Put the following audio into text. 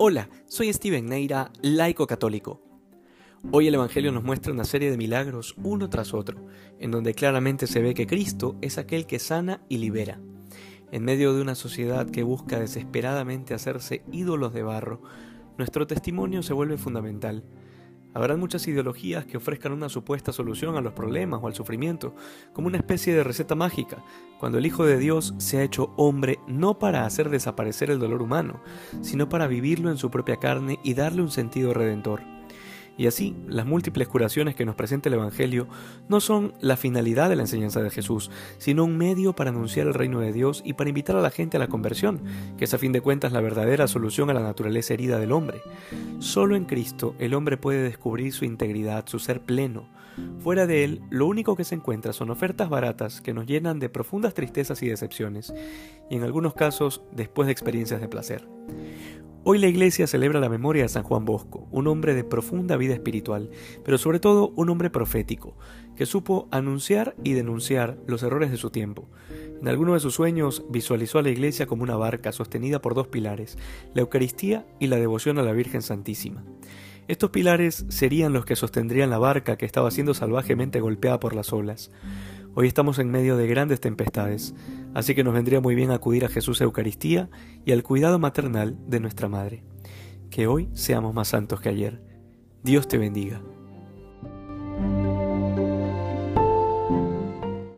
Hola, soy Steven Neira, laico católico. Hoy el Evangelio nos muestra una serie de milagros uno tras otro, en donde claramente se ve que Cristo es aquel que sana y libera. En medio de una sociedad que busca desesperadamente hacerse ídolos de barro, nuestro testimonio se vuelve fundamental Habrán muchas ideologías que ofrezcan una supuesta solución a los problemas o al sufrimiento, como una especie de receta mágica, cuando el Hijo de Dios se ha hecho hombre no para hacer desaparecer el dolor humano, sino para vivirlo en su propia carne y darle un sentido redentor. Y así, las múltiples curaciones que nos presenta el Evangelio no son la finalidad de la enseñanza de Jesús, sino un medio para anunciar el reino de Dios y para invitar a la gente a la conversión, que es a fin de cuentas la verdadera solución a la naturaleza herida del hombre. Solo en Cristo el hombre puede descubrir su integridad, su ser pleno. Fuera de él, lo único que se encuentra son ofertas baratas que nos llenan de profundas tristezas y decepciones, y en algunos casos después de experiencias de placer. Hoy la iglesia celebra la memoria de San Juan Bosco, un hombre de profunda vida espiritual, pero sobre todo un hombre profético, que supo anunciar y denunciar los errores de su tiempo. En alguno de sus sueños visualizó a la iglesia como una barca sostenida por dos pilares, la Eucaristía y la devoción a la Virgen Santísima. Estos pilares serían los que sostendrían la barca que estaba siendo salvajemente golpeada por las olas. Hoy estamos en medio de grandes tempestades, así que nos vendría muy bien acudir a Jesús Eucaristía y al cuidado maternal de nuestra Madre. Que hoy seamos más santos que ayer. Dios te bendiga.